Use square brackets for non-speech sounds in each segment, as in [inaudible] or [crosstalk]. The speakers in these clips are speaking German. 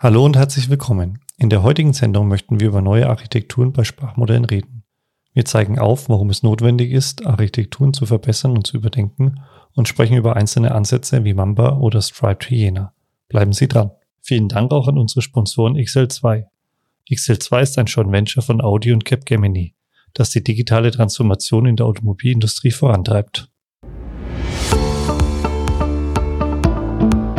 Hallo und herzlich willkommen. In der heutigen Sendung möchten wir über neue Architekturen bei Sprachmodellen reden. Wir zeigen auf, warum es notwendig ist, Architekturen zu verbessern und zu überdenken und sprechen über einzelne Ansätze wie Mamba oder Striped Hyena. Bleiben Sie dran. Vielen Dank auch an unsere Sponsoren XL2. XL2 ist ein Joint Venture von Audi und Capgemini, das die digitale Transformation in der Automobilindustrie vorantreibt.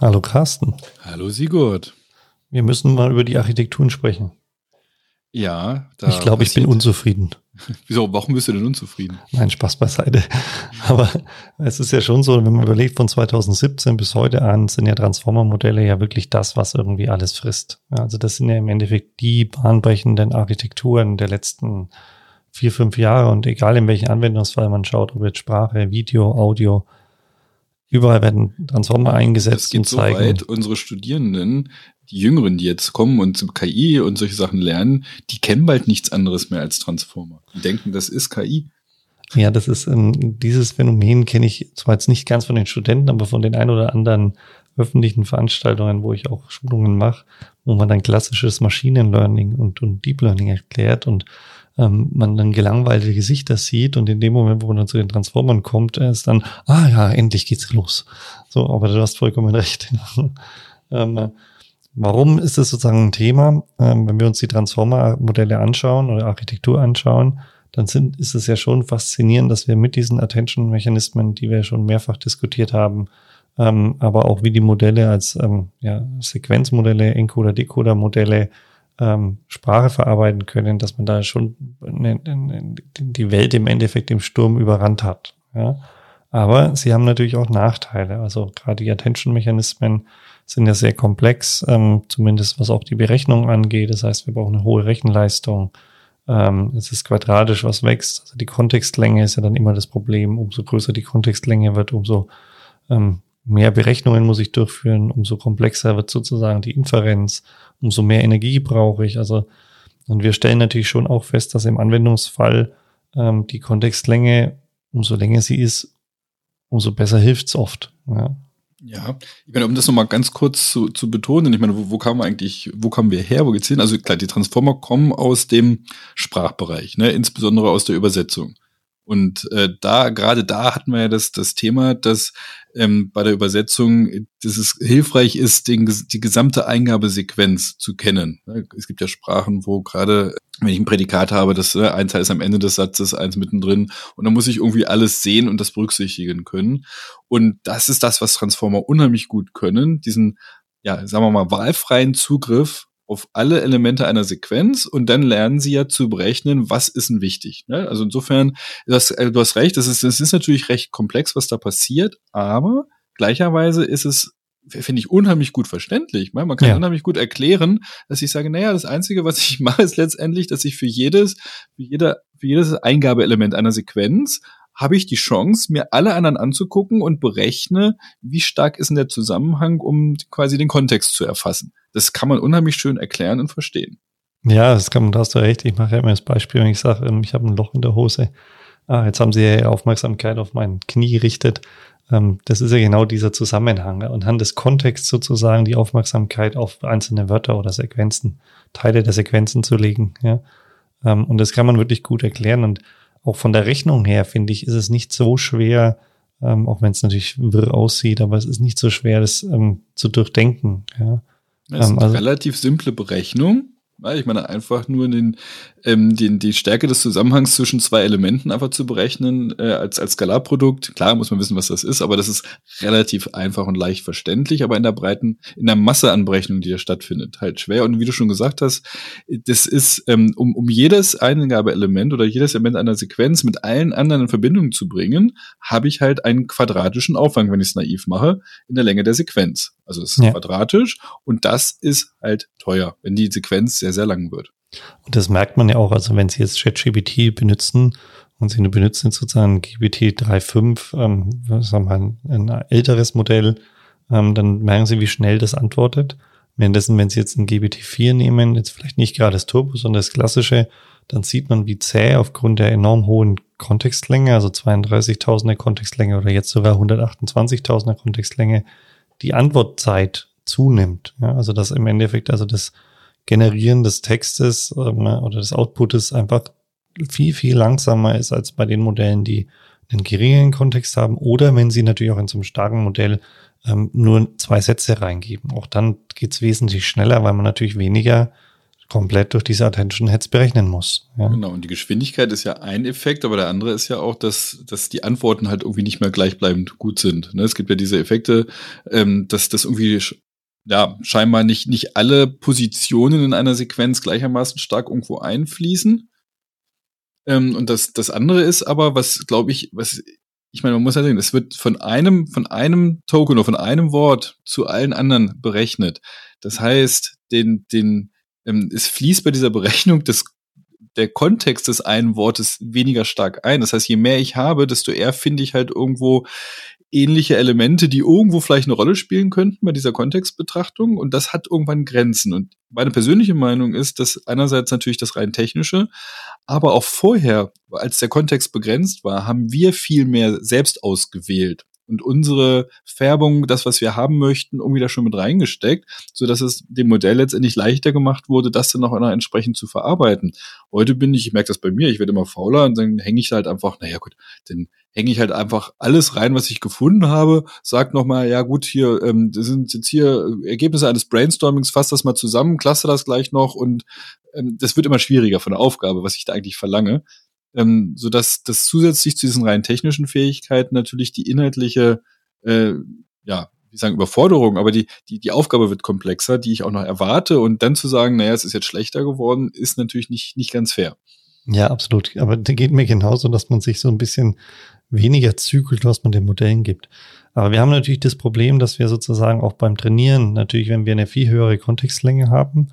Hallo Carsten. Hallo Sigurd. Wir müssen mal über die Architekturen sprechen. Ja, da ich glaube, ich bin unzufrieden. [laughs] Wieso? Warum bist du denn unzufrieden? Nein, Spaß beiseite. Aber es ist ja schon so, wenn man überlegt, von 2017 bis heute an sind ja Transformer-Modelle ja wirklich das, was irgendwie alles frisst. Also das sind ja im Endeffekt die bahnbrechenden Architekturen der letzten vier, fünf Jahre und egal in welchen Anwendungsfall man schaut, ob jetzt Sprache, Video, Audio, Überall werden Transformer eingesetzt. Es geht und zeigen. so weit, unsere Studierenden, die Jüngeren, die jetzt kommen und KI und solche Sachen lernen, die kennen bald nichts anderes mehr als Transformer. Die denken, das ist KI. Ja, das ist ähm, dieses Phänomen kenne ich zwar jetzt nicht ganz von den Studenten, aber von den ein oder anderen öffentlichen Veranstaltungen, wo ich auch Schulungen mache, wo man dann klassisches Maschinenlearning und, und Deep Learning erklärt und ähm, man dann gelangweilte Gesichter sieht und in dem Moment, wo man dann zu den Transformern kommt, ist dann, ah ja, endlich geht's los. So, aber du hast vollkommen recht. [laughs] ähm, warum ist das sozusagen ein Thema? Ähm, wenn wir uns die Transformer-Modelle anschauen oder Architektur anschauen, dann sind, ist es ja schon faszinierend, dass wir mit diesen Attention-Mechanismen, die wir schon mehrfach diskutiert haben, ähm, aber auch wie die Modelle als ähm, ja, Sequenzmodelle, Encoder-Decoder-Modelle ähm, Sprache verarbeiten können, dass man da schon ne, ne, die Welt im Endeffekt im Sturm überrannt hat. Ja? Aber sie haben natürlich auch Nachteile. Also gerade die Attention-Mechanismen sind ja sehr komplex, ähm, zumindest was auch die Berechnung angeht. Das heißt, wir brauchen eine hohe Rechenleistung. Ähm, es ist quadratisch, was wächst. Also die Kontextlänge ist ja dann immer das Problem. Umso größer die Kontextlänge wird, umso ähm, mehr Berechnungen muss ich durchführen, umso komplexer wird sozusagen die Inferenz, umso mehr Energie brauche ich. Also, und wir stellen natürlich schon auch fest, dass im Anwendungsfall ähm, die Kontextlänge, umso länger sie ist, umso besser hilft's oft. Ja. Ja, ich meine, um das nochmal ganz kurz zu, zu betonen, ich meine, wo, wo kamen wir eigentlich, wo kamen wir her, wo geht's hin? Also klar, die Transformer kommen aus dem Sprachbereich, ne, insbesondere aus der Übersetzung. Und äh, da, gerade da hatten wir ja das, das Thema, dass ähm, bei der Übersetzung, dass es hilfreich ist, den, die gesamte Eingabesequenz zu kennen. Es gibt ja Sprachen, wo gerade, wenn ich ein Prädikat habe, das äh, ein Teil ist am Ende des Satzes, eins mittendrin, und dann muss ich irgendwie alles sehen und das berücksichtigen können. Und das ist das, was Transformer unheimlich gut können, diesen, ja, sagen wir mal, wahlfreien Zugriff auf alle Elemente einer Sequenz und dann lernen sie ja zu berechnen, was ist denn wichtig. Ne? Also insofern, du hast, äh, du hast recht, das ist, das ist natürlich recht komplex, was da passiert, aber gleicherweise ist es finde ich unheimlich gut verständlich. Man kann ja. unheimlich gut erklären, dass ich sage, naja, das Einzige, was ich [laughs] mache, ist letztendlich, dass ich für jedes, für jeder, für jedes Eingabeelement einer Sequenz habe ich die Chance, mir alle anderen anzugucken und berechne, wie stark ist denn der Zusammenhang, um quasi den Kontext zu erfassen. Das kann man unheimlich schön erklären und verstehen. Ja, das kann man, da hast du recht. Ich mache ja immer das Beispiel, wenn ich sage, ähm, ich habe ein Loch in der Hose. Ah, jetzt haben sie ja Aufmerksamkeit auf mein Knie gerichtet. Ähm, das ist ja genau dieser Zusammenhang. Und Anhand des Kontexts sozusagen die Aufmerksamkeit auf einzelne Wörter oder Sequenzen, Teile der Sequenzen zu legen. Ja. Ähm, und das kann man wirklich gut erklären. Und auch von der Rechnung her, finde ich, ist es nicht so schwer, ähm, auch wenn es natürlich wirr aussieht, aber es ist nicht so schwer, das ähm, zu durchdenken. Ja. Das ist ähm, eine also, relativ simple Berechnung. Ich meine, einfach nur den, ähm, den, die Stärke des Zusammenhangs zwischen zwei Elementen einfach zu berechnen äh, als, als Skalarprodukt. Klar muss man wissen, was das ist, aber das ist relativ einfach und leicht verständlich, aber in der breiten, in der Masse an Berechnungen, die da stattfindet, halt schwer. Und wie du schon gesagt hast, das ist, ähm, um, um jedes Eingabeelement oder jedes Element einer Sequenz mit allen anderen in Verbindung zu bringen, habe ich halt einen quadratischen Aufwand, wenn ich es naiv mache, in der Länge der Sequenz. Also es ist ja. quadratisch und das ist halt teuer, wenn die Sequenz sehr, sehr lang wird. Und das merkt man ja auch, also wenn Sie jetzt ChatGPT benutzen und Sie benutzen sozusagen GPT 3.5, ähm, sagen wir mal, ein älteres Modell, ähm, dann merken Sie, wie schnell das antwortet. Währenddessen, wenn Sie jetzt ein GPT-4 nehmen, jetzt vielleicht nicht gerade das Turbo, sondern das klassische, dann sieht man, wie zäh aufgrund der enorm hohen Kontextlänge, also 32.000er Kontextlänge oder jetzt sogar 128.000er Kontextlänge, die Antwortzeit zunimmt. Ja, also dass im Endeffekt also das Generieren des Textes ähm, oder des Outputes einfach viel, viel langsamer ist als bei den Modellen, die einen geringeren Kontext haben oder wenn sie natürlich auch in so einem starken Modell ähm, nur zwei Sätze reingeben. Auch dann geht's wesentlich schneller, weil man natürlich weniger komplett durch diese Attention Heads berechnen muss. Ja. Genau, und die Geschwindigkeit ist ja ein Effekt, aber der andere ist ja auch, dass, dass die Antworten halt irgendwie nicht mehr gleichbleibend gut sind. Ne? Es gibt ja diese Effekte, ähm, dass das irgendwie ja scheinbar nicht, nicht alle Positionen in einer Sequenz gleichermaßen stark irgendwo einfließen. Ähm, und das, das andere ist aber, was glaube ich, was ich meine, man muss ja sehen, es wird von einem, von einem Token oder von einem Wort zu allen anderen berechnet. Das heißt, den, den, ähm, es fließt bei dieser Berechnung des der Kontext des einen Wortes weniger stark ein. Das heißt, je mehr ich habe, desto eher finde ich halt irgendwo ähnliche Elemente, die irgendwo vielleicht eine Rolle spielen könnten bei dieser Kontextbetrachtung. Und das hat irgendwann Grenzen. Und meine persönliche Meinung ist, dass einerseits natürlich das rein technische, aber auch vorher, als der Kontext begrenzt war, haben wir viel mehr selbst ausgewählt und unsere Färbung, das, was wir haben möchten, irgendwie da schon mit reingesteckt, so dass es dem Modell letztendlich leichter gemacht wurde, das dann auch entsprechend zu verarbeiten. Heute bin ich, ich merke das bei mir, ich werde immer fauler und dann hänge ich halt einfach, naja gut, dann hänge ich halt einfach alles rein, was ich gefunden habe, sag nochmal, ja gut, hier ähm, das sind jetzt hier Ergebnisse eines Brainstormings, fass das mal zusammen, klasse das gleich noch und ähm, das wird immer schwieriger von der Aufgabe, was ich da eigentlich verlange ähm, so dass das zusätzlich zu diesen rein technischen Fähigkeiten natürlich die inhaltliche, äh, ja, wie sagen, Überforderung, aber die, die, die Aufgabe wird komplexer, die ich auch noch erwarte und dann zu sagen, naja, es ist jetzt schlechter geworden, ist natürlich nicht, nicht ganz fair. Ja, absolut. Aber da geht mir genauso, dass man sich so ein bisschen weniger zügelt, was man den Modellen gibt. Aber wir haben natürlich das Problem, dass wir sozusagen auch beim Trainieren, natürlich, wenn wir eine viel höhere Kontextlänge haben,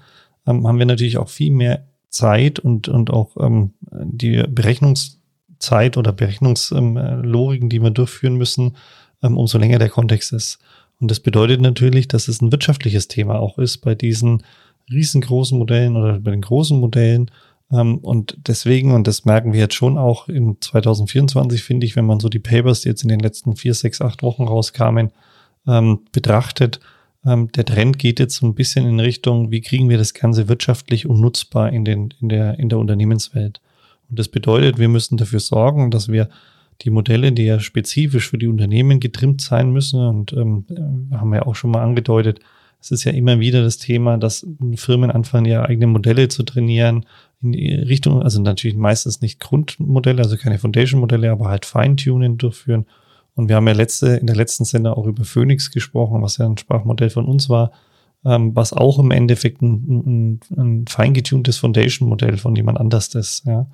ähm, haben wir natürlich auch viel mehr Zeit und, und auch ähm, die Berechnungszeit oder Berechnungslogiken, die wir durchführen müssen, ähm, umso länger der Kontext ist. Und das bedeutet natürlich, dass es ein wirtschaftliches Thema auch ist bei diesen riesengroßen Modellen oder bei den großen Modellen. Ähm, und deswegen, und das merken wir jetzt schon auch in 2024, finde ich, wenn man so die Papers, die jetzt in den letzten vier, sechs, acht Wochen rauskamen, ähm, betrachtet, der Trend geht jetzt so ein bisschen in Richtung, wie kriegen wir das Ganze wirtschaftlich und nutzbar in, den, in, der, in der Unternehmenswelt. Und das bedeutet, wir müssen dafür sorgen, dass wir die Modelle, die ja spezifisch für die Unternehmen getrimmt sein müssen, und ähm, haben wir auch schon mal angedeutet, es ist ja immer wieder das Thema, dass Firmen anfangen, ihre eigenen Modelle zu trainieren, in die Richtung, also natürlich meistens nicht Grundmodelle, also keine Foundation-Modelle, aber halt Feintuning durchführen und wir haben ja letzte, in der letzten Sendung auch über Phoenix gesprochen, was ja ein Sprachmodell von uns war, ähm, was auch im Endeffekt ein, ein, ein feingetuntes Foundation-Modell von jemand anders ist. Ja.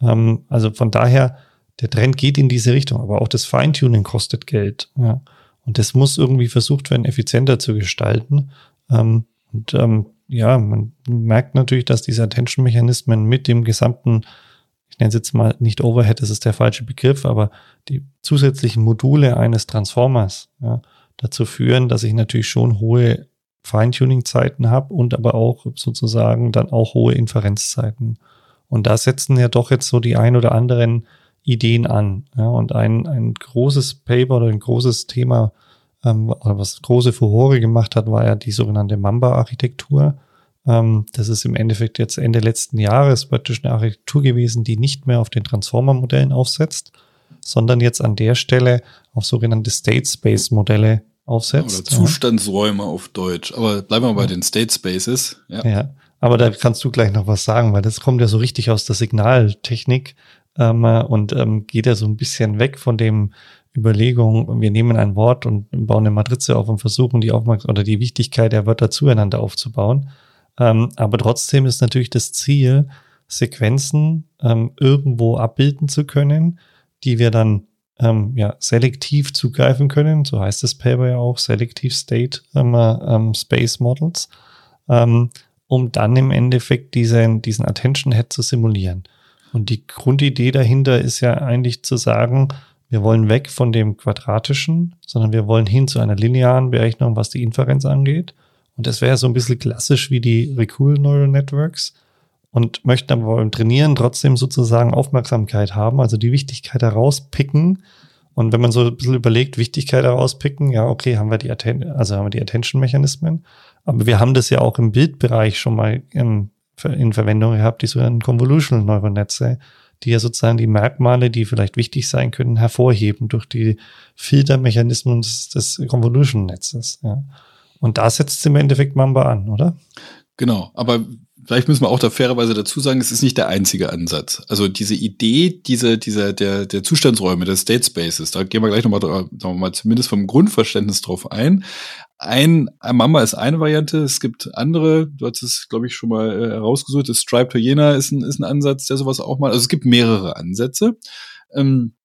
Ähm, also von daher, der Trend geht in diese Richtung, aber auch das Feintuning kostet Geld. Ja. Und das muss irgendwie versucht werden, effizienter zu gestalten. Ähm, und ähm, ja, man merkt natürlich, dass diese Attention-Mechanismen mit dem gesamten ich nenne es jetzt mal nicht Overhead, das ist der falsche Begriff, aber die zusätzlichen Module eines Transformers ja, dazu führen, dass ich natürlich schon hohe Feintuning-Zeiten habe und aber auch sozusagen dann auch hohe Inferenzzeiten. Und da setzen ja doch jetzt so die ein oder anderen Ideen an. Ja, und ein, ein großes Paper oder ein großes Thema, ähm, was große Furore gemacht hat, war ja die sogenannte Mamba-Architektur. Ähm, das ist im Endeffekt jetzt Ende letzten Jahres praktisch eine Architektur gewesen, die nicht mehr auf den Transformer-Modellen aufsetzt, sondern jetzt an der Stelle auf sogenannte State Space Modelle aufsetzt. Oder Zustandsräume ja. auf Deutsch. Aber bleiben wir bei ja. den State Spaces. Ja. ja, aber da kannst du gleich noch was sagen, weil das kommt ja so richtig aus der Signaltechnik ähm, und ähm, geht ja so ein bisschen weg von dem Überlegung, wir nehmen ein Wort und bauen eine Matrize auf und versuchen die Aufmerksamkeit oder die Wichtigkeit der Wörter zueinander aufzubauen, ähm, aber trotzdem ist natürlich das Ziel, Sequenzen ähm, irgendwo abbilden zu können, die wir dann ähm, ja, selektiv zugreifen können, so heißt das Paper ja auch, Selective State ähm, ähm, Space Models, ähm, um dann im Endeffekt diesen, diesen Attention Head zu simulieren. Und die Grundidee dahinter ist ja eigentlich zu sagen, wir wollen weg von dem quadratischen, sondern wir wollen hin zu einer linearen Berechnung, was die Inferenz angeht. Und das wäre so ein bisschen klassisch wie die Recurrent Neural Networks und möchten aber beim Trainieren trotzdem sozusagen Aufmerksamkeit haben, also die Wichtigkeit herauspicken. Und wenn man so ein bisschen überlegt, Wichtigkeit herauspicken, ja, okay, haben wir die, Atten also haben wir die Attention-Mechanismen. Aber wir haben das ja auch im Bildbereich schon mal in, in Verwendung gehabt, die sogenannten Convolutional Neuronetze, die ja sozusagen die Merkmale, die vielleicht wichtig sein können, hervorheben durch die Filtermechanismen des, des Convolution-Netzes. Ja. Und da setzt im Endeffekt Mamba an, oder? Genau, aber vielleicht müssen wir auch da fairerweise dazu sagen, es ist nicht der einzige Ansatz. Also diese Idee, diese, dieser, der, der Zustandsräume, der State Spaces, da gehen wir gleich nochmal, sagen wir mal, zumindest vom Grundverständnis drauf ein. Ein, Mama ist eine Variante, es gibt andere, du hast es, glaube ich, schon mal äh, herausgesucht, das Stripe Hyena ist ein, ist ein Ansatz, der sowas auch mal, also es gibt mehrere Ansätze. Ähm,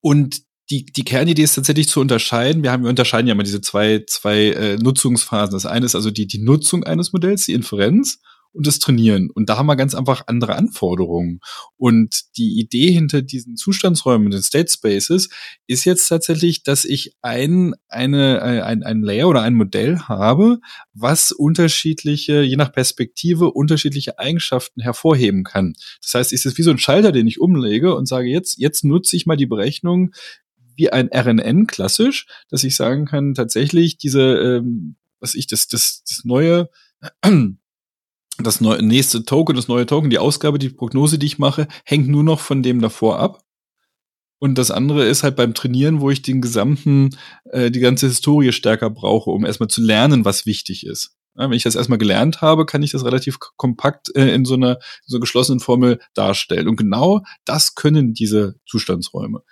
und die, die Kernidee ist tatsächlich zu unterscheiden. Wir haben, wir unterscheiden ja mal diese zwei, zwei äh, Nutzungsphasen. Das eine ist also die, die Nutzung eines Modells, die Inferenz und das Trainieren. Und da haben wir ganz einfach andere Anforderungen. Und die Idee hinter diesen Zustandsräumen, den State Spaces, ist jetzt tatsächlich, dass ich ein, eine, ein, ein Layer oder ein Modell habe, was unterschiedliche, je nach Perspektive, unterschiedliche Eigenschaften hervorheben kann. Das heißt, ist es wie so ein Schalter, den ich umlege und sage, jetzt, jetzt nutze ich mal die Berechnung wie ein RNN klassisch, dass ich sagen kann, tatsächlich diese, ähm, was ich, das, das, das neue das neue, nächste Token, das neue Token, die Ausgabe, die Prognose, die ich mache, hängt nur noch von dem davor ab. Und das andere ist halt beim Trainieren, wo ich den gesamten, äh, die ganze Historie stärker brauche, um erstmal zu lernen, was wichtig ist. Ja, wenn ich das erstmal gelernt habe, kann ich das relativ kompakt äh, in so einer so geschlossenen Formel darstellen. Und genau das können diese Zustandsräume.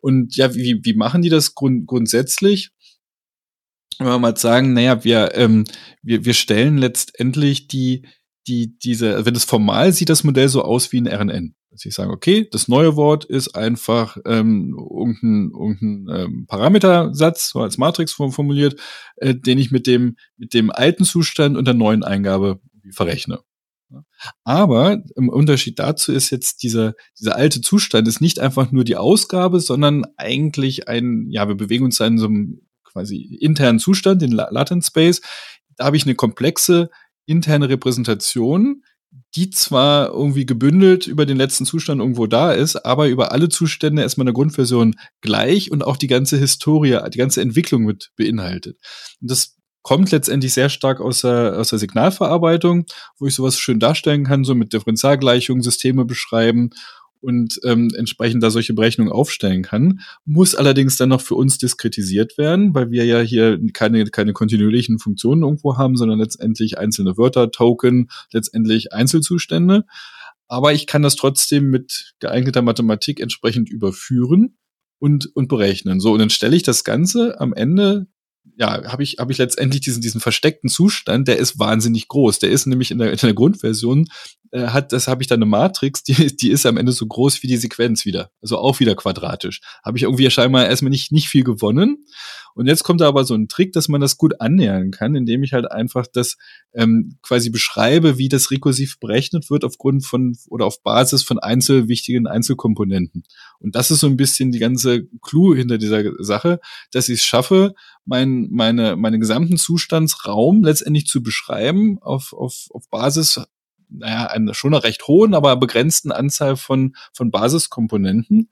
Und ja, wie, wie machen die das grund grundsätzlich? Wenn wir mal sagen, naja, wir, ähm, wir, wir stellen letztendlich die, die, diese, wenn es formal sieht das Modell so aus wie ein RNN. Dass ich sage, okay, das neue Wort ist einfach ähm, irgendein, irgendein ähm, Parametersatz, so als Matrixform formuliert, äh, den ich mit dem, mit dem alten Zustand und der neuen Eingabe verrechne. Aber im Unterschied dazu ist jetzt dieser, dieser alte Zustand ist nicht einfach nur die Ausgabe, sondern eigentlich ein, ja, wir bewegen uns in so einem quasi internen Zustand, den Latent Space. Da habe ich eine komplexe interne Repräsentation, die zwar irgendwie gebündelt über den letzten Zustand irgendwo da ist, aber über alle Zustände erstmal eine Grundversion gleich und auch die ganze Historie, die ganze Entwicklung mit beinhaltet. Und das kommt letztendlich sehr stark aus der, aus der Signalverarbeitung, wo ich sowas schön darstellen kann, so mit Differentialgleichungen, Systeme beschreiben und ähm, entsprechend da solche Berechnungen aufstellen kann, muss allerdings dann noch für uns diskretisiert werden, weil wir ja hier keine, keine kontinuierlichen Funktionen irgendwo haben, sondern letztendlich einzelne Wörter, Token, letztendlich Einzelzustände. Aber ich kann das trotzdem mit geeigneter Mathematik entsprechend überführen und, und berechnen. So, und dann stelle ich das Ganze am Ende ja, habe ich, hab ich letztendlich diesen, diesen versteckten Zustand, der ist wahnsinnig groß. Der ist nämlich in der, in der Grundversion äh, hat, das habe ich dann eine Matrix, die, die ist am Ende so groß wie die Sequenz wieder. Also auch wieder quadratisch. Habe ich irgendwie scheinbar erstmal nicht, nicht viel gewonnen. Und jetzt kommt da aber so ein Trick, dass man das gut annähern kann, indem ich halt einfach das ähm, quasi beschreibe, wie das rekursiv berechnet wird aufgrund von oder auf Basis von einzel wichtigen Einzelkomponenten. Und das ist so ein bisschen die ganze Clou hinter dieser Sache, dass ich es schaffe, mein, meine, meine gesamten Zustandsraum letztendlich zu beschreiben auf, auf, auf Basis naja, einer schon einer recht hohen, aber begrenzten Anzahl von, von Basiskomponenten,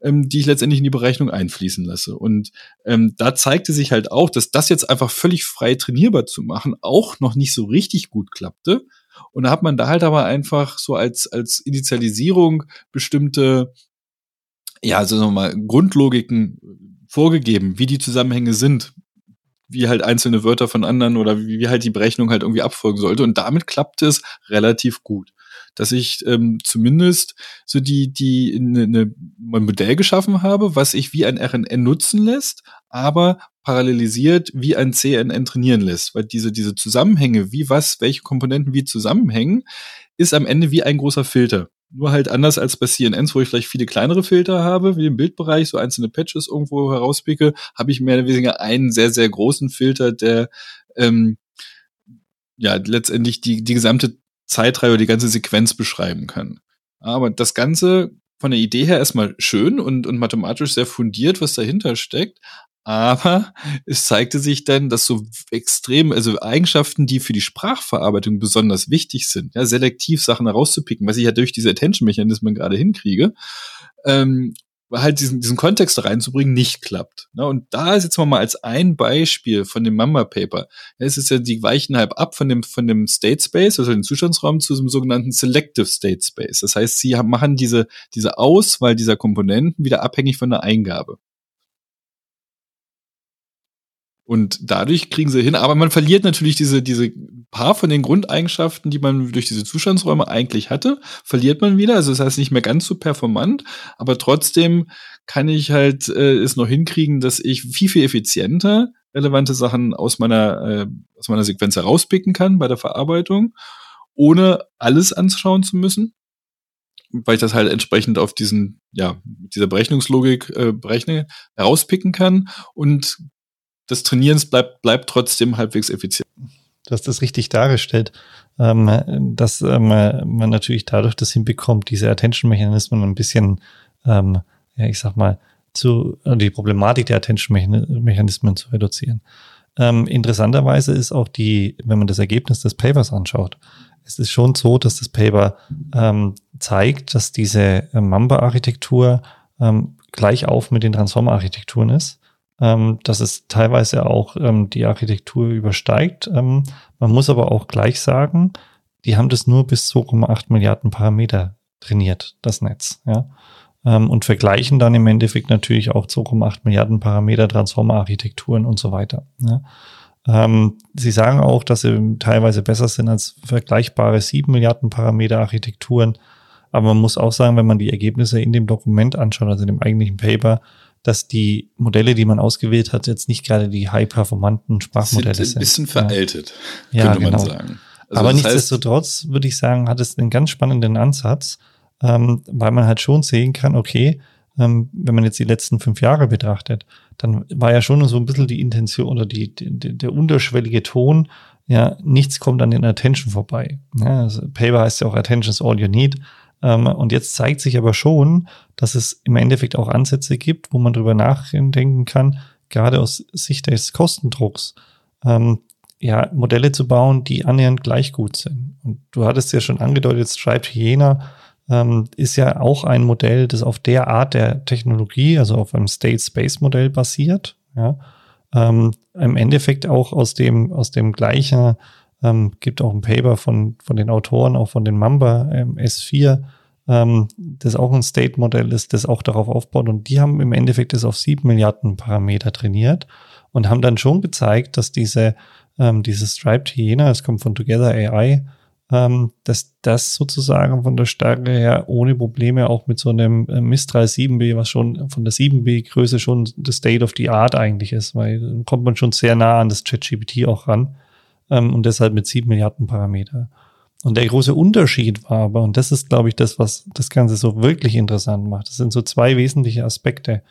ähm, die ich letztendlich in die Berechnung einfließen lasse. Und ähm, da zeigte sich halt auch, dass das jetzt einfach völlig frei trainierbar zu machen, auch noch nicht so richtig gut klappte. Und da hat man da halt aber einfach so als, als Initialisierung bestimmte, ja, also nochmal Grundlogiken vorgegeben, wie die Zusammenhänge sind wie halt einzelne Wörter von anderen oder wie, wie halt die Berechnung halt irgendwie abfolgen sollte. Und damit klappt es relativ gut. Dass ich ähm, zumindest so die, die ne, ne, ein Modell geschaffen habe, was ich wie ein RNN nutzen lässt, aber parallelisiert wie ein CNN trainieren lässt. Weil diese, diese Zusammenhänge, wie was, welche Komponenten wie zusammenhängen, ist am Ende wie ein großer Filter. Nur halt anders als bei CNNs, wo ich vielleicht viele kleinere Filter habe, wie im Bildbereich, so einzelne Patches irgendwo herauspicke, habe ich mehr oder weniger einen sehr, sehr großen Filter, der ähm, ja letztendlich die, die gesamte Zeitreihe oder die ganze Sequenz beschreiben kann. Aber das Ganze von der Idee her erstmal schön und, und mathematisch sehr fundiert, was dahinter steckt. Aber [laughs] es zeigte sich dann, dass so extrem, also Eigenschaften, die für die Sprachverarbeitung besonders wichtig sind, ja, selektiv Sachen herauszupicken, was ich ja durch diese Attention-Mechanismen gerade hinkriege, ähm, halt diesen, diesen Kontext reinzubringen, nicht klappt. Ne? Und da ist jetzt mal als ein Beispiel von dem Mamba Paper. Es ist ja, die weichen halb ab von dem, von dem State Space, also dem Zustandsraum, zu dem sogenannten Selective State Space. Das heißt, sie machen diese, diese Auswahl dieser Komponenten wieder abhängig von der Eingabe. Und dadurch kriegen sie hin, aber man verliert natürlich diese, diese paar von den Grundeigenschaften, die man durch diese Zustandsräume eigentlich hatte, verliert man wieder. Also das heißt nicht mehr ganz so performant, aber trotzdem kann ich halt äh, es noch hinkriegen, dass ich viel, viel effizienter relevante Sachen aus meiner, äh, aus meiner Sequenz herauspicken kann bei der Verarbeitung, ohne alles anschauen zu müssen. Weil ich das halt entsprechend auf diesen, ja, dieser Berechnungslogik äh, berechne, herauspicken kann. Und des Trainierens bleibt, bleibt trotzdem halbwegs effizient. Du hast das richtig dargestellt, ähm, dass ähm, man natürlich dadurch das hinbekommt, diese Attention-Mechanismen ein bisschen, ähm, ja, ich sag mal, zu, äh, die Problematik der Attention-Mechanismen zu reduzieren. Ähm, interessanterweise ist auch die, wenn man das Ergebnis des Papers anschaut, es ist schon so, dass das Paper ähm, zeigt, dass diese äh, Mamba-Architektur ähm, gleich auf mit den Transformer-Architekturen ist ähm, dass es teilweise auch ähm, die Architektur übersteigt. Ähm, man muss aber auch gleich sagen, die haben das nur bis 2,8 Milliarden Parameter trainiert, das Netz. Ja? Ähm, und vergleichen dann im Endeffekt natürlich auch 2,8 Milliarden Parameter Transformer-Architekturen und so weiter. Ja? Ähm, sie sagen auch, dass sie teilweise besser sind als vergleichbare 7 Milliarden Parameter Architekturen. Aber man muss auch sagen, wenn man die Ergebnisse in dem Dokument anschaut, also in dem eigentlichen Paper, dass die Modelle, die man ausgewählt hat, jetzt nicht gerade die high-performanten Sprachmodelle sind. Sind ein bisschen veraltet, ja. könnte ja, genau. man sagen. Also Aber nichtsdestotrotz würde ich sagen, hat es einen ganz spannenden Ansatz, ähm, weil man halt schon sehen kann, okay, ähm, wenn man jetzt die letzten fünf Jahre betrachtet, dann war ja schon so ein bisschen die Intention oder die, die der unterschwellige Ton, ja, nichts kommt an den Attention vorbei. Ja, also Paper heißt ja auch Attention is all you need. Ähm, und jetzt zeigt sich aber schon, dass es im Endeffekt auch Ansätze gibt, wo man drüber nachdenken kann, gerade aus Sicht des Kostendrucks, ähm, ja, Modelle zu bauen, die annähernd gleich gut sind. Und du hattest ja schon angedeutet, Striped Hyena ähm, ist ja auch ein Modell, das auf der Art der Technologie, also auf einem State-Space-Modell basiert. Ja. Ähm, Im Endeffekt auch aus dem, aus dem gleichen ähm, gibt auch ein Paper von, von den Autoren, auch von den Mamba ähm, S4, ähm, das auch ein State-Modell ist, das auch darauf aufbaut. Und die haben im Endeffekt das auf sieben Milliarden Parameter trainiert und haben dann schon gezeigt, dass diese, ähm, dieses Striped Hyena, es kommt von Together AI, ähm, dass das sozusagen von der Stärke her ohne Probleme auch mit so einem äh, Mistral 7B, was schon von der 7B-Größe schon das State of the Art eigentlich ist, weil dann kommt man schon sehr nah an das ChatGPT auch ran ähm, und deshalb mit sieben Milliarden Parameter. Und der große Unterschied war aber, und das ist, glaube ich, das, was das Ganze so wirklich interessant macht, das sind so zwei wesentliche Aspekte.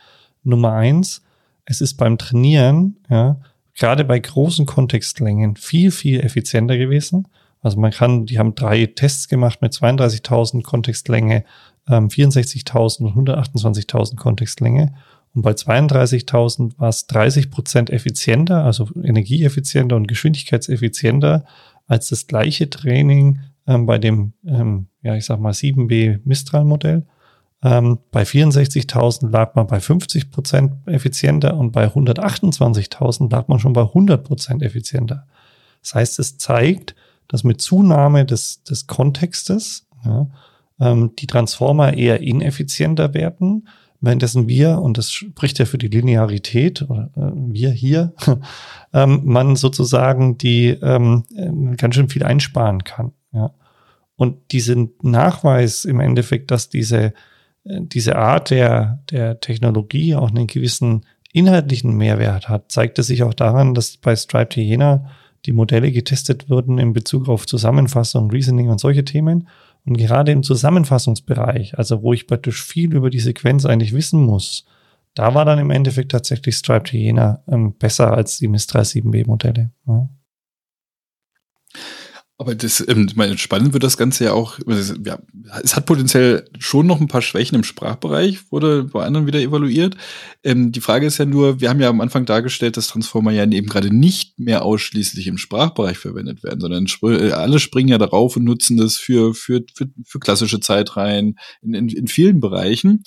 Nummer eins, es ist beim Trainieren, ja, gerade bei großen Kontextlängen viel, viel effizienter gewesen. Also man kann, die haben drei Tests gemacht mit 32.000 Kontextlänge, ähm, 64.000 und 128.000 Kontextlänge. Und bei 32.000 war es 30 Prozent effizienter, also energieeffizienter und geschwindigkeitseffizienter als das gleiche Training ähm, bei dem, ähm, ja, ich sag mal 7B Mistral-Modell. Ähm, bei 64.000 lag man bei 50 Prozent effizienter und bei 128.000 lag man schon bei 100 Prozent effizienter. Das heißt, es zeigt, dass mit Zunahme des, des Kontextes ja, ähm, die Transformer eher ineffizienter werden währenddessen wir, und das spricht ja für die Linearität, oder äh, wir hier, [laughs] ähm, man sozusagen die ähm, äh, ganz schön viel einsparen kann. Ja. Und diesen Nachweis im Endeffekt, dass diese, äh, diese Art der, der Technologie auch einen gewissen inhaltlichen Mehrwert hat, zeigte sich auch daran, dass bei Striped Hyena die Modelle getestet wurden in Bezug auf Zusammenfassung, Reasoning und solche Themen Und gerade im Zusammenfassungsbereich, also wo ich praktisch viel über die Sequenz eigentlich wissen muss, da war dann im Endeffekt tatsächlich Stripe Hyena ähm, besser als die MIS 37B Modelle. Ja. Aber das, ähm, meine, spannend wird das Ganze ja auch, ja, es hat potenziell schon noch ein paar Schwächen im Sprachbereich, wurde bei anderen wieder evaluiert. Ähm, die Frage ist ja nur, wir haben ja am Anfang dargestellt, dass Transformer ja eben gerade nicht mehr ausschließlich im Sprachbereich verwendet werden, sondern äh, alle springen ja darauf und nutzen das für, für, für, für klassische Zeitreihen in, in, in vielen Bereichen.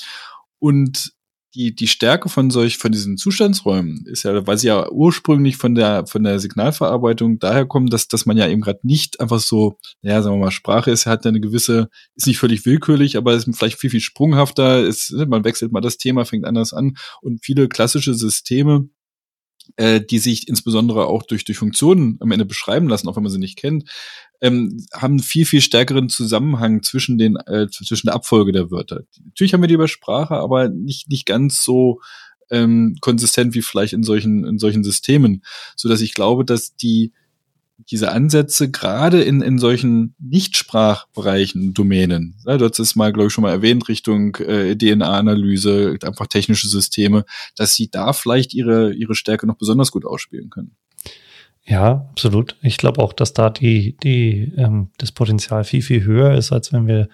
Und die, die Stärke von solch, von diesen Zustandsräumen ist ja, weil sie ja ursprünglich von der, von der Signalverarbeitung daher kommen, dass, dass man ja eben gerade nicht einfach so, naja, sagen wir mal, Sprache ist, hat ja eine gewisse, ist nicht völlig willkürlich, aber ist vielleicht viel, viel sprunghafter, ist, man wechselt mal das Thema, fängt anders an. Und viele klassische Systeme, äh, die sich insbesondere auch durch, durch Funktionen am Ende beschreiben lassen, auch wenn man sie nicht kennt, ähm, haben viel, viel stärkeren Zusammenhang zwischen den, äh, zwischen der Abfolge der Wörter. Natürlich haben wir die über Sprache, aber nicht, nicht ganz so ähm, konsistent wie vielleicht in solchen, in solchen Systemen, so dass ich glaube, dass die, diese Ansätze gerade in, in solchen Nichtsprachbereichen, Domänen, ja, du hast es mal, glaube ich, schon mal erwähnt, Richtung äh, DNA-Analyse, einfach technische Systeme, dass sie da vielleicht ihre, ihre Stärke noch besonders gut ausspielen können. Ja, absolut. Ich glaube auch, dass da die, die, ähm, das Potenzial viel, viel höher ist, als wenn wir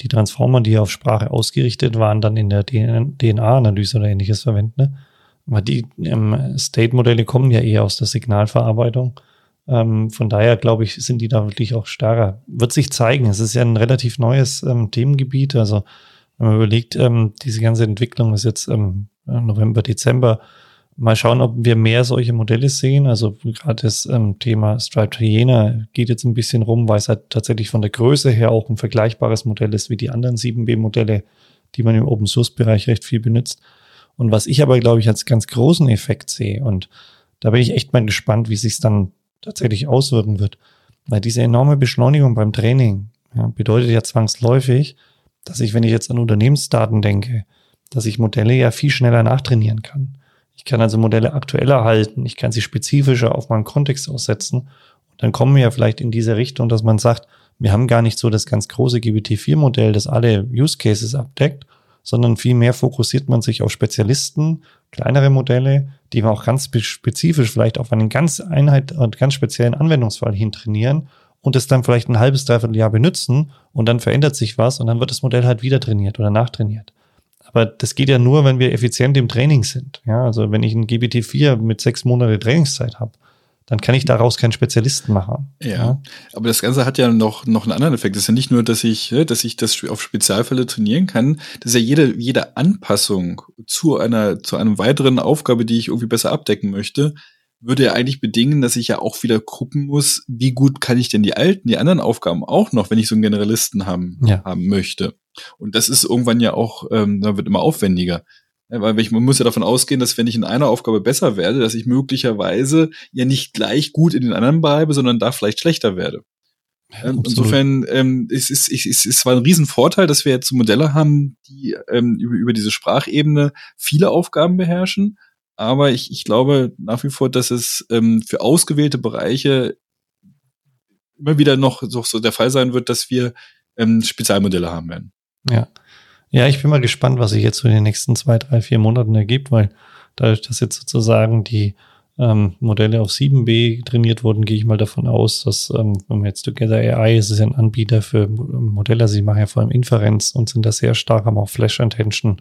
die Transformer, die auf Sprache ausgerichtet waren, dann in der DNA-Analyse oder ähnliches verwenden. Ne? Weil die ähm, State-Modelle kommen ja eher aus der Signalverarbeitung. Ähm, von daher, glaube ich, sind die da wirklich auch stärker. Wird sich zeigen. Es ist ja ein relativ neues ähm, Themengebiet. Also, wenn man überlegt, ähm, diese ganze Entwicklung ist jetzt ähm, November, Dezember Mal schauen, ob wir mehr solche Modelle sehen. Also gerade das ähm, Thema Stripe Hyena geht jetzt ein bisschen rum, weil es halt tatsächlich von der Größe her auch ein vergleichbares Modell ist wie die anderen 7B-Modelle, die man im Open Source Bereich recht viel benutzt. Und was ich aber, glaube ich, als ganz großen Effekt sehe, und da bin ich echt mal gespannt, wie sich es dann tatsächlich auswirken wird. Weil diese enorme Beschleunigung beim Training ja, bedeutet ja zwangsläufig, dass ich, wenn ich jetzt an Unternehmensdaten denke, dass ich Modelle ja viel schneller nachtrainieren kann. Ich kann also Modelle aktueller halten. Ich kann sie spezifischer auf meinen Kontext aussetzen. Und dann kommen wir ja vielleicht in diese Richtung, dass man sagt, wir haben gar nicht so das ganz große GPT-4-Modell, das alle Use Cases abdeckt, sondern vielmehr fokussiert man sich auf Spezialisten, kleinere Modelle, die man auch ganz spezifisch vielleicht auf einen ganz Einheit und ganz speziellen Anwendungsfall hin trainieren und es dann vielleicht ein halbes, dreiviertel Jahr benutzen und dann verändert sich was und dann wird das Modell halt wieder trainiert oder nachtrainiert. Aber das geht ja nur, wenn wir effizient im Training sind. Ja, also wenn ich ein GBT4 mit sechs Monate Trainingszeit habe, dann kann ich daraus keinen Spezialisten machen. Ja, ja, aber das Ganze hat ja noch, noch einen anderen Effekt. Das ist ja nicht nur, dass ich, ne, dass ich das auf Spezialfälle trainieren kann. Das ist ja jede, jede Anpassung zu einer, zu einem weiteren Aufgabe, die ich irgendwie besser abdecken möchte, würde ja eigentlich bedingen, dass ich ja auch wieder gucken muss, wie gut kann ich denn die alten, die anderen Aufgaben auch noch, wenn ich so einen Generalisten haben, ja. haben möchte. Und das ist irgendwann ja auch, ähm, da wird immer aufwendiger. Weil ich, man muss ja davon ausgehen, dass wenn ich in einer Aufgabe besser werde, dass ich möglicherweise ja nicht gleich gut in den anderen bleibe, sondern da vielleicht schlechter werde. Ja, Insofern ähm, es ist es ist, ist zwar ein Riesenvorteil, dass wir jetzt Modelle haben, die ähm, über, über diese Sprachebene viele Aufgaben beherrschen, aber ich, ich glaube nach wie vor, dass es ähm, für ausgewählte Bereiche immer wieder noch so, so der Fall sein wird, dass wir ähm, Spezialmodelle haben werden. Ja. Ja, ich bin mal gespannt, was sich jetzt so in den nächsten zwei, drei, vier Monaten ergibt, weil dadurch, dass jetzt sozusagen die ähm, Modelle auf 7b trainiert wurden, gehe ich mal davon aus, dass, ähm, jetzt Together AI ist, ist ein Anbieter für Modelle, also sie machen ja vor allem Inferenz und sind da sehr stark, haben auch Flash Intention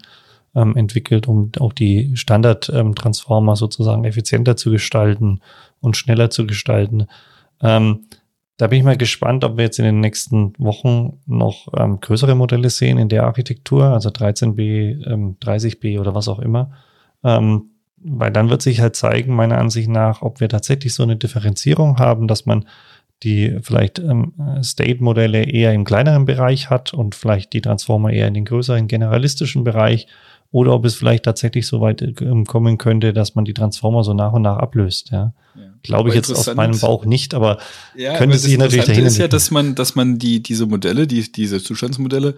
ähm, entwickelt, um auch die Standard-Transformer ähm, sozusagen effizienter zu gestalten und schneller zu gestalten. Ähm, da bin ich mal gespannt, ob wir jetzt in den nächsten Wochen noch ähm, größere Modelle sehen in der Architektur, also 13b, ähm, 30b oder was auch immer. Ähm, weil dann wird sich halt zeigen, meiner Ansicht nach, ob wir tatsächlich so eine Differenzierung haben, dass man die vielleicht ähm, State-Modelle eher im kleineren Bereich hat und vielleicht die Transformer eher in den größeren generalistischen Bereich oder ob es vielleicht tatsächlich so weit ähm, kommen könnte, dass man die Transformer so nach und nach ablöst. Ja. ja. Glaube ich jetzt aus meinem Bauch nicht, aber ja, könnte sich natürlich dahin ist ja, dass man, dass man die diese Modelle, die diese Zustandsmodelle,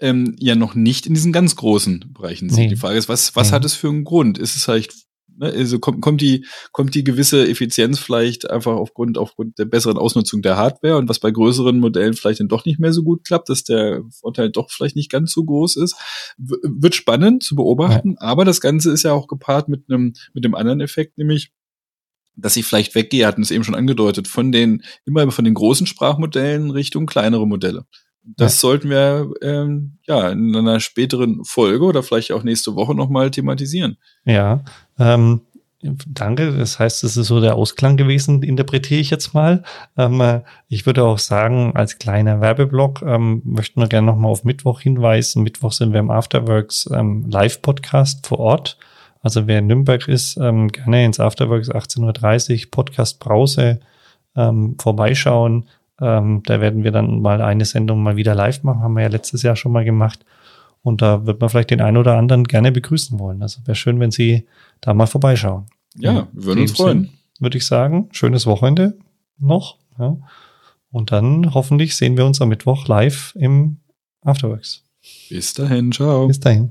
ähm, ja noch nicht in diesen ganz großen Bereichen sieht. Nee. Die Frage ist, was was nee. hat es für einen Grund? Ist es vielleicht Ne? Also kommt, kommt die, kommt die gewisse Effizienz vielleicht einfach aufgrund, aufgrund der besseren Ausnutzung der Hardware und was bei größeren Modellen vielleicht dann doch nicht mehr so gut klappt, dass der Vorteil doch vielleicht nicht ganz so groß ist. W wird spannend zu beobachten, ja. aber das Ganze ist ja auch gepaart mit einem, mit dem anderen Effekt, nämlich, dass ich vielleicht weggehe, hatten es eben schon angedeutet, von den, immer von den großen Sprachmodellen Richtung kleinere Modelle. Das ja. sollten wir ähm, ja in einer späteren Folge oder vielleicht auch nächste Woche nochmal thematisieren. Ja, ähm, danke. Das heißt, es ist so der Ausklang gewesen, interpretiere ich jetzt mal. Ähm, äh, ich würde auch sagen, als kleiner Werbeblock ähm, möchten wir gerne nochmal auf Mittwoch hinweisen. Mittwoch sind wir im Afterworks ähm, Live-Podcast vor Ort. Also wer in Nürnberg ist, ähm, gerne ins Afterworks 18.30 Uhr Podcast Brause ähm, vorbeischauen. Ähm, da werden wir dann mal eine Sendung mal wieder live machen, haben wir ja letztes Jahr schon mal gemacht. Und da wird man vielleicht den einen oder anderen gerne begrüßen wollen. Also wäre schön, wenn Sie da mal vorbeischauen. Ja, würden uns freuen. Würde ich sagen, schönes Wochenende noch. Ja. Und dann hoffentlich sehen wir uns am Mittwoch live im Afterworks. Bis dahin, ciao. Bis dahin.